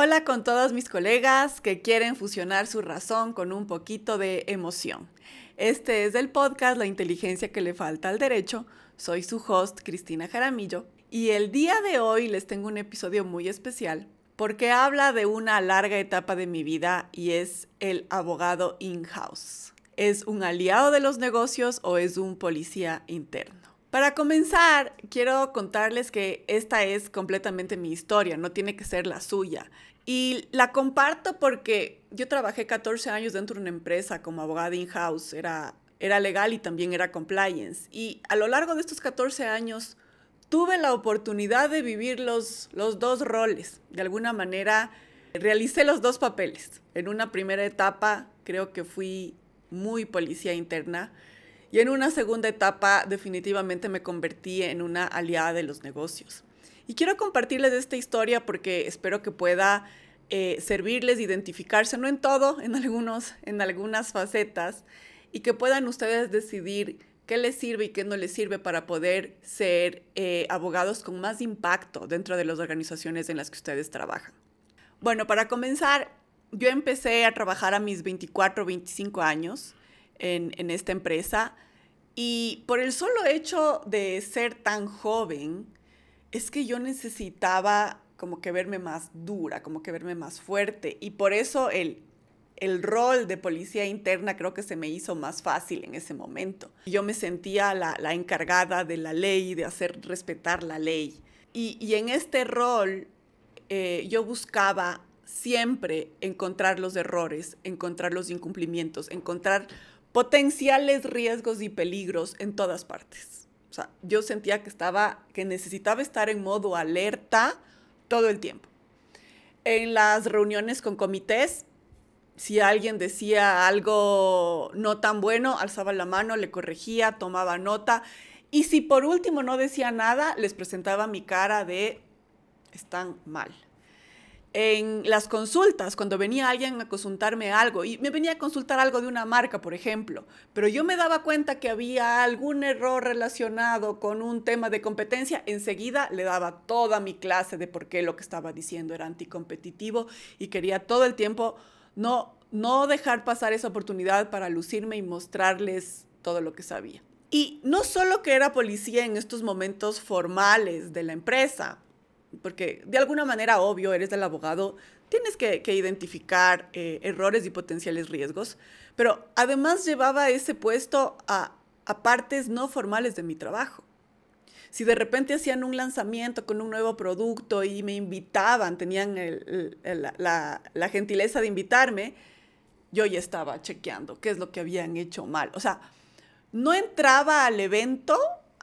Hola con todos mis colegas que quieren fusionar su razón con un poquito de emoción. Este es el podcast La inteligencia que le falta al derecho. Soy su host, Cristina Jaramillo, y el día de hoy les tengo un episodio muy especial porque habla de una larga etapa de mi vida y es el abogado in-house. ¿Es un aliado de los negocios o es un policía interno? Para comenzar, quiero contarles que esta es completamente mi historia, no tiene que ser la suya. Y la comparto porque yo trabajé 14 años dentro de una empresa como abogada in-house, era, era legal y también era compliance. Y a lo largo de estos 14 años tuve la oportunidad de vivir los, los dos roles. De alguna manera, realicé los dos papeles. En una primera etapa creo que fui muy policía interna y en una segunda etapa definitivamente me convertí en una aliada de los negocios. Y quiero compartirles esta historia porque espero que pueda eh, servirles identificarse, no en todo, en, algunos, en algunas facetas, y que puedan ustedes decidir qué les sirve y qué no les sirve para poder ser eh, abogados con más impacto dentro de las organizaciones en las que ustedes trabajan. Bueno, para comenzar, yo empecé a trabajar a mis 24, 25 años en, esta empresa. Y por el solo hecho de ser tan joven, es que yo necesitaba como que verme más dura, como que verme más fuerte. Y por eso el, el rol de policía interna creo que se me hizo más fácil en ese momento. Yo me sentía la, encargada de la ley, de hacer respetar la ley. Y, en este rol eh, yo buscaba siempre encontrar los errores, encontrar los incumplimientos, encontrar potenciales riesgos y peligros en todas partes. O sea, yo sentía que estaba, que necesitaba estar en modo alerta todo el tiempo. En las reuniones con comités, si alguien decía algo no tan bueno, alzaba la mano, le corregía, tomaba nota. Y si por último no decía nada, les presentaba mi cara de están mal en las consultas, cuando venía alguien a consultarme algo, y me venía a consultar algo de una marca, por ejemplo, pero yo me daba cuenta que había algún error relacionado con un tema de competencia, enseguida le daba toda mi clase de por qué lo que estaba diciendo era anticompetitivo y quería todo el tiempo no, no dejar pasar esa oportunidad para lucirme y mostrarles todo lo que sabía. Y no solo que era policía en estos momentos formales de la empresa, porque de alguna manera, obvio, eres el abogado, tienes que, identificar eh, errores y potenciales riesgos, pero además llevaba ese puesto a, partes no formales de mi trabajo. Si de repente hacían un lanzamiento con un nuevo producto y me invitaban, tenían la, la gentileza de invitarme, yo ya estaba chequeando qué es lo que habían hecho mal. O sea, no entraba al evento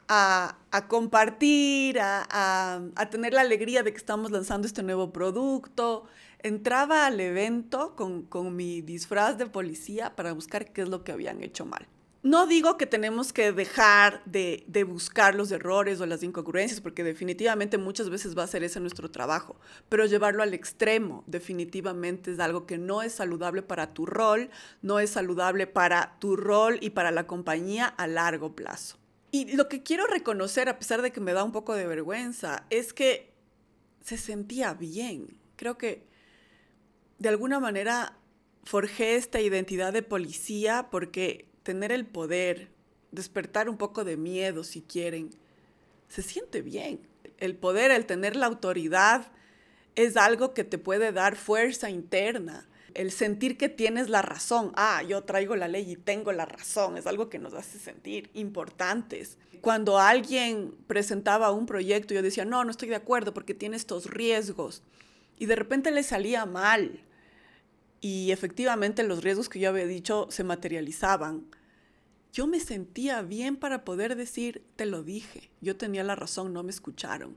a, compartir, a, tener la alegría de que estamos lanzando este nuevo producto. Entraba al evento con, mi disfraz de policía para buscar qué es lo que habían hecho mal. No digo que tenemos que dejar de, de, buscar los errores o las incongruencias, porque definitivamente muchas veces va a ser ese nuestro trabajo, pero llevarlo al extremo definitivamente es algo que no es saludable para tu rol, no es saludable para tu rol y para la compañía a largo plazo. Y lo que quiero reconocer, a pesar de que me da un poco de vergüenza, es que se sentía bien. Creo que de alguna manera forjé esta identidad de policía porque tener el poder, despertar un poco de miedo si quieren, se siente bien. El poder, el tener la autoridad, es algo que te puede dar fuerza interna el sentir que tienes la razón. Ah, yo traigo la ley y tengo la razón. Es algo que nos hace sentir importantes. Cuando alguien presentaba un proyecto, yo decía, no, no estoy de acuerdo porque tiene estos riesgos. Y de repente le salía mal. Y efectivamente los riesgos que yo había dicho se materializaban. Yo me sentía bien para poder decir, te lo dije, yo tenía la razón, no me escucharon.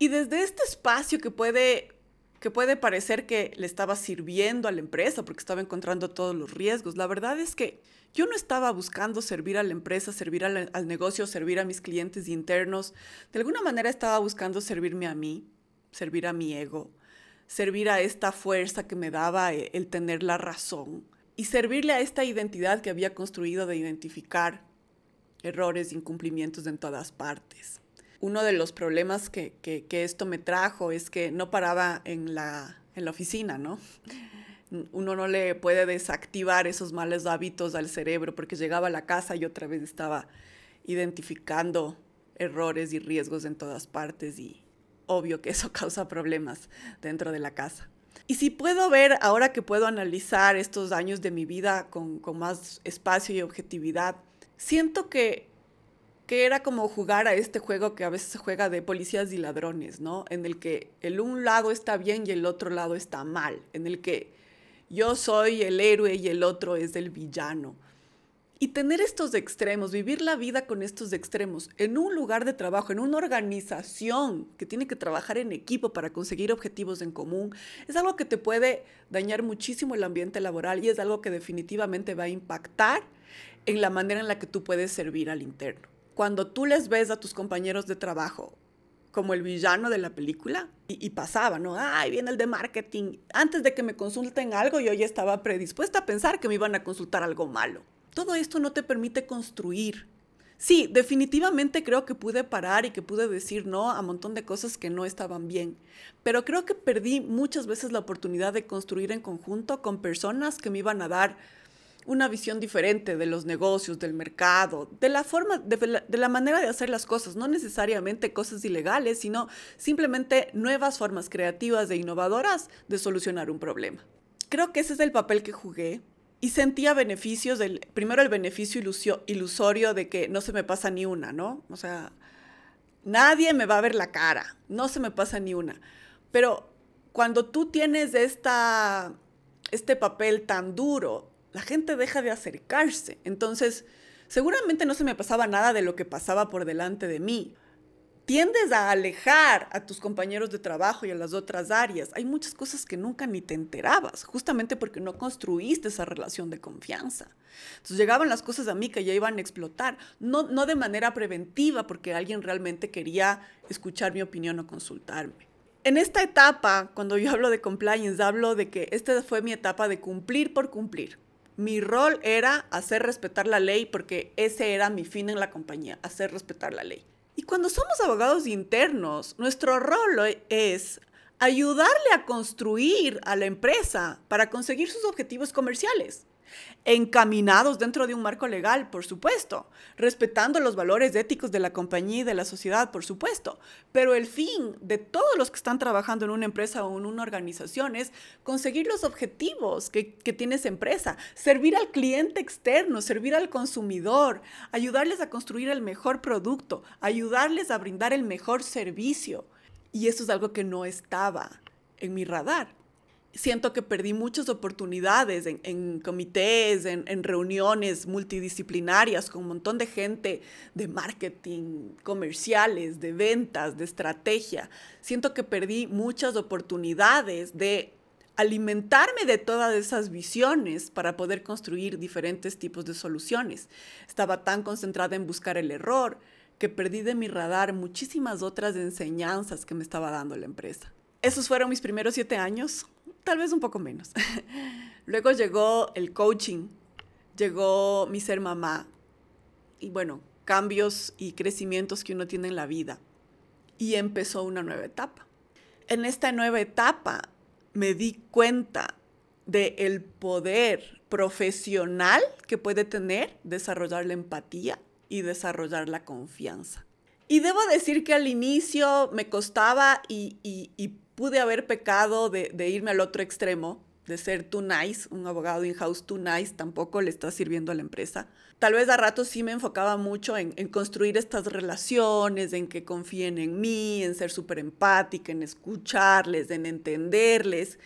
Y desde este espacio que puede que puede parecer que le estaba sirviendo a la empresa porque estaba encontrando todos los riesgos. La verdad es que yo no estaba buscando servir a la empresa, servir al, negocio, servir a mis clientes internos. De alguna manera estaba buscando servirme a mí, servir a mi ego, servir a esta fuerza que me daba el, el tener la razón y servirle a esta identidad que había construido de identificar errores, incumplimientos en todas partes uno de los problemas que, esto me trajo es que no paraba en la, en la oficina, ¿no? Uno no le puede desactivar esos malos hábitos al cerebro porque llegaba a la casa y otra vez estaba identificando errores y riesgos en todas partes y obvio que eso causa problemas dentro de la casa. Y si puedo ver, ahora que puedo analizar estos años de mi vida con, con más espacio y objetividad, siento que, que era como jugar a este juego que a veces se juega de policías y ladrones, ¿no? En el que el un lado está bien y el otro lado está mal, en el que yo soy el héroe y el otro es el villano. Y tener estos extremos, vivir la vida con estos extremos, en un lugar de trabajo, en una organización que tiene que trabajar en equipo para conseguir objetivos en común, es algo que te puede dañar muchísimo el ambiente laboral y es algo que definitivamente va a impactar en la manera en la que tú puedes servir al interno. Cuando tú les ves a tus compañeros de trabajo como el villano de la película y, pasaba, ¿no? Ay, viene el de marketing. Antes de que me consulten algo, yo ya estaba predispuesta a pensar que me iban a consultar algo malo todo esto no te permite construir. Sí, definitivamente creo que pude parar y que pude decir no a un montón de cosas que no estaban bien, pero creo que perdí muchas veces la oportunidad de construir en conjunto con personas que me iban a dar una visión diferente de los negocios, del mercado, de la forma, de manera de hacer las cosas, no necesariamente cosas ilegales, sino simplemente nuevas formas creativas e innovadoras de solucionar un problema. Creo que ese es el papel que jugué y sentía beneficios del, primero el beneficio ilusorio de que no se me pasa ni una, ¿no? O sea, nadie me va a ver la cara, no se me pasa ni una. Pero cuando tú tienes esta, este papel tan duro, la gente deja de acercarse. Entonces, seguramente no se me pasaba nada de lo que pasaba por delante de mí tiendes a alejar a tus compañeros de trabajo y a las otras áreas. Hay muchas cosas que nunca ni te enterabas, justamente porque no construiste esa relación de confianza. Entonces llegaban las cosas a mí que ya iban a explotar, no, no de manera preventiva, porque alguien realmente quería escuchar mi opinión o consultarme. En esta etapa, cuando yo hablo de compliance, hablo de que esta fue mi etapa de cumplir por cumplir. Mi rol era hacer respetar la ley porque ese era mi fin en la compañía, hacer respetar la ley. Y cuando somos abogados internos, nuestro rol es ayudarle a construir a la empresa para conseguir sus objetivos comerciales, encaminados dentro de un marco legal, por supuesto, respetando los valores éticos de la compañía y de la sociedad, por supuesto, pero el fin de todos los que están trabajando en una empresa o en una organización es conseguir los objetivos que, que tiene esa empresa, servir al cliente externo, servir al consumidor, ayudarles a construir el mejor producto, ayudarles a brindar el mejor servicio. Y eso es algo que no estaba en mi radar. Siento que perdí muchas oportunidades en, comités, en, en, reuniones multidisciplinarias con un montón de gente de marketing, comerciales, de ventas, de estrategia. Siento que perdí muchas oportunidades de alimentarme de todas esas visiones para poder construir diferentes tipos de soluciones. Estaba tan concentrada en buscar el error, que perdí de mi radar muchísimas otras enseñanzas que me estaba dando la empresa. Esos fueron mis primeros siete años, tal vez un poco menos. Luego llegó el coaching, llegó mi ser mamá y bueno, cambios y crecimientos que uno tiene en la vida. Y empezó una nueva etapa. En esta nueva etapa me di cuenta del el poder profesional que puede tener desarrollar la empatía y desarrollar la confianza. Y debo decir que al inicio me costaba y, pude haber pecado de, irme al otro extremo, de ser too nice, un abogado in-house too nice tampoco le está sirviendo a la empresa. Tal vez a ratos sí me enfocaba mucho en, en construir estas relaciones, en que confíen en mí, en ser súper empática, en escucharles, en entenderles.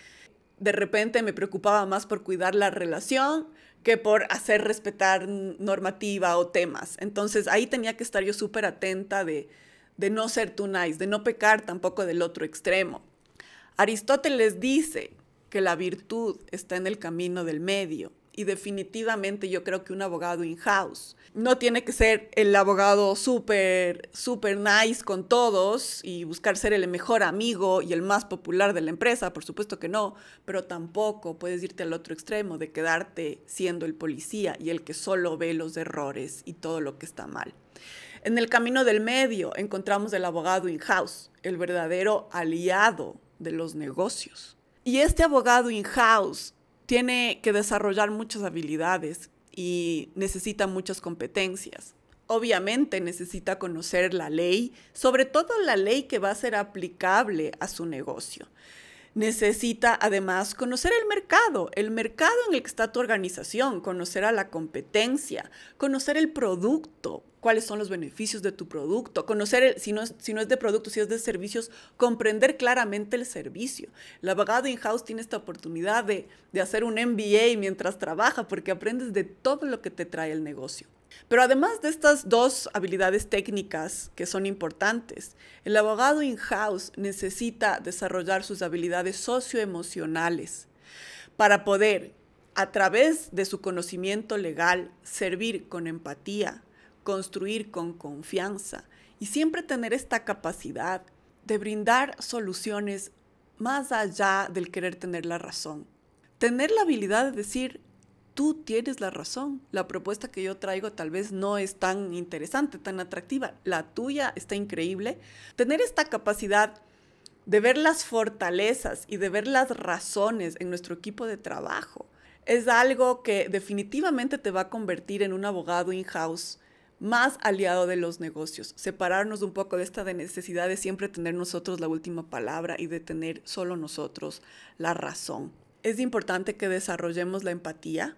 De repente me preocupaba más por cuidar la relación que por hacer respetar normativa o temas. Entonces ahí tenía que estar yo súper atenta de, de no ser too nice, de no pecar tampoco del otro extremo. Aristóteles dice que la virtud está en el camino del medio y definitivamente yo creo que un abogado in-house no tiene que ser el abogado súper, súper nice con todos y buscar ser el mejor amigo y el más popular de la empresa, por supuesto que no, pero tampoco puedes irte al otro extremo de quedarte siendo el policía y el que solo ve los errores y todo lo que está mal. En el camino del medio encontramos el abogado in-house, el verdadero aliado de los negocios Y este abogado in-house tiene que desarrollar muchas habilidades y necesita muchas competencias. Obviamente necesita conocer la ley, sobre todo la ley que va a ser aplicable a su negocio. Necesita además conocer el mercado, el mercado en el que está tu organización, conocer a la competencia, conocer el producto, cuáles son los beneficios de tu producto, conocer, el, si, no es, de producto, si es de servicios, comprender claramente el servicio. El abogado in-house tiene esta oportunidad de, de hacer un MBA mientras trabaja porque aprendes de todo lo que te trae el negocio. Pero además de estas dos habilidades técnicas que son importantes, el abogado in-house necesita desarrollar sus habilidades socioemocionales para poder, a través de su conocimiento legal, servir con empatía, construir con confianza y siempre tener esta capacidad de brindar soluciones más allá del querer tener la razón. Tener la habilidad de decir, tú tienes la razón. La propuesta que yo traigo tal vez no es tan interesante, tan atractiva. La tuya está increíble. Tener esta capacidad de ver las fortalezas y de ver las razones en nuestro equipo de trabajo es algo que definitivamente te va a convertir en un abogado in-house más aliado de los negocios, separarnos un poco de esta necesidad de siempre tener nosotros la última palabra y de tener solo nosotros la razón. Es importante que desarrollemos la empatía,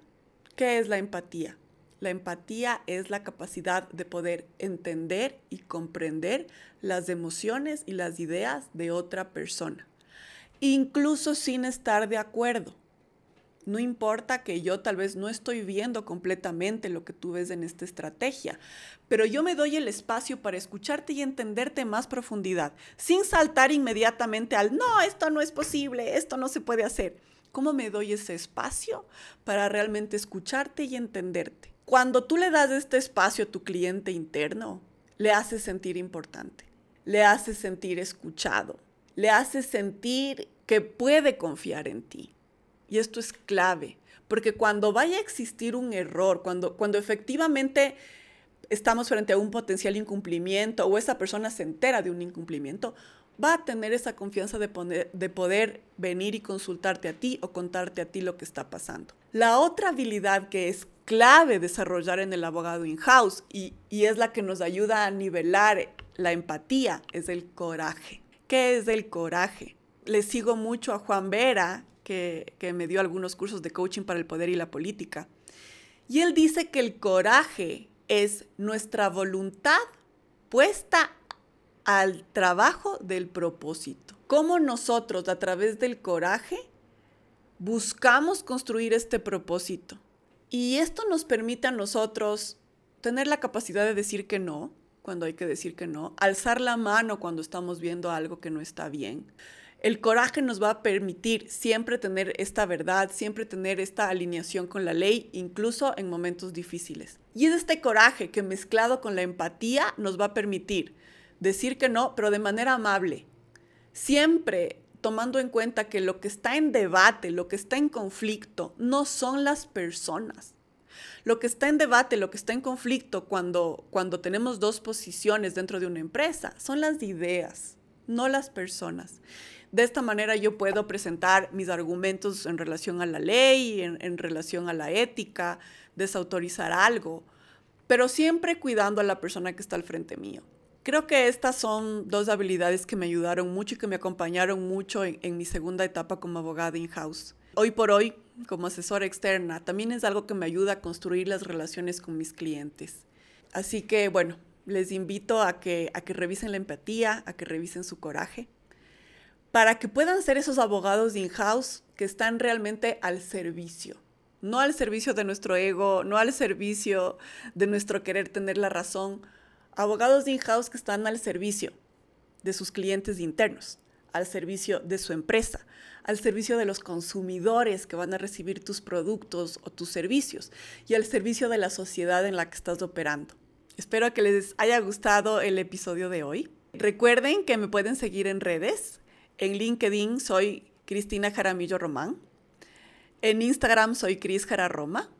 ¿Qué es la empatía? La empatía es la capacidad de poder entender y comprender las emociones y las ideas de otra persona, incluso sin estar de acuerdo. No importa que yo tal vez no estoy viendo completamente lo que tú ves en esta estrategia, pero yo me doy el espacio para escucharte y entenderte en más profundidad, sin saltar inmediatamente al, no, esto no es posible, esto no se puede hacer ¿Cómo me doy ese espacio para realmente escucharte y entenderte? Cuando tú le das este espacio a tu cliente interno, le haces sentir importante, le haces sentir escuchado, le haces sentir que puede confiar en ti. Y esto es clave, porque cuando vaya a existir un error, cuando, cuando efectivamente estamos frente a un potencial incumplimiento o esa persona se entera de un incumplimiento, va a tener esa confianza de, de poder venir y consultarte a ti o contarte a ti lo que está pasando. La otra habilidad que es clave desarrollar en el abogado in-house y, y es la que nos ayuda a nivelar la empatía es el coraje. ¿Qué es el coraje? Le sigo mucho a Juan Vera, que, me dio algunos cursos de coaching para el poder y la política. Y él dice que el coraje es nuestra voluntad puesta al trabajo del propósito. Cómo nosotros a través del coraje buscamos construir este propósito. Y esto nos permite a nosotros tener la capacidad de decir que no, cuando hay que decir que no, alzar la mano cuando estamos viendo algo que no está bien. El coraje nos va a permitir siempre tener esta verdad, siempre tener esta alineación con la ley, incluso en momentos difíciles. Y es este coraje que mezclado con la empatía nos va a permitir decir que no, pero de manera amable. Siempre tomando en cuenta que lo que está en debate, lo que está en conflicto, no son las personas. Lo que está en debate, lo que está en conflicto cuando, cuando tenemos dos posiciones dentro de una empresa, son las ideas, no las personas. De esta manera yo puedo presentar mis argumentos en relación a la ley, en, en relación a la ética, desautorizar algo, pero siempre cuidando a la persona que está al frente mío. Creo que estas son dos habilidades que me ayudaron mucho y que me acompañaron mucho en, mi segunda etapa como abogada in-house. Hoy por hoy, como asesora externa, también es algo que me ayuda a construir las relaciones con mis clientes. Así que, bueno, les invito a que, revisen la empatía, a que revisen su coraje, para que puedan ser esos abogados in-house que están realmente al servicio no al servicio de nuestro ego, no al servicio de nuestro querer tener la razón, Abogados in-house que están al servicio de sus clientes internos, al servicio de su empresa, al servicio de los consumidores que van a recibir tus productos o tus servicios y al servicio de la sociedad en la que estás operando. Espero que les haya gustado el episodio de hoy. Recuerden que me pueden seguir en redes. En LinkedIn soy Cristina Jaramillo Román. En Instagram soy Cris Jararoma.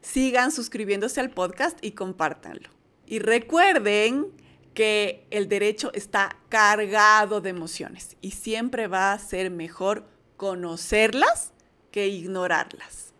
Sigan suscribiéndose al podcast y compártanlo. Y recuerden que el derecho está cargado de emociones y siempre va a ser mejor conocerlas que ignorarlas.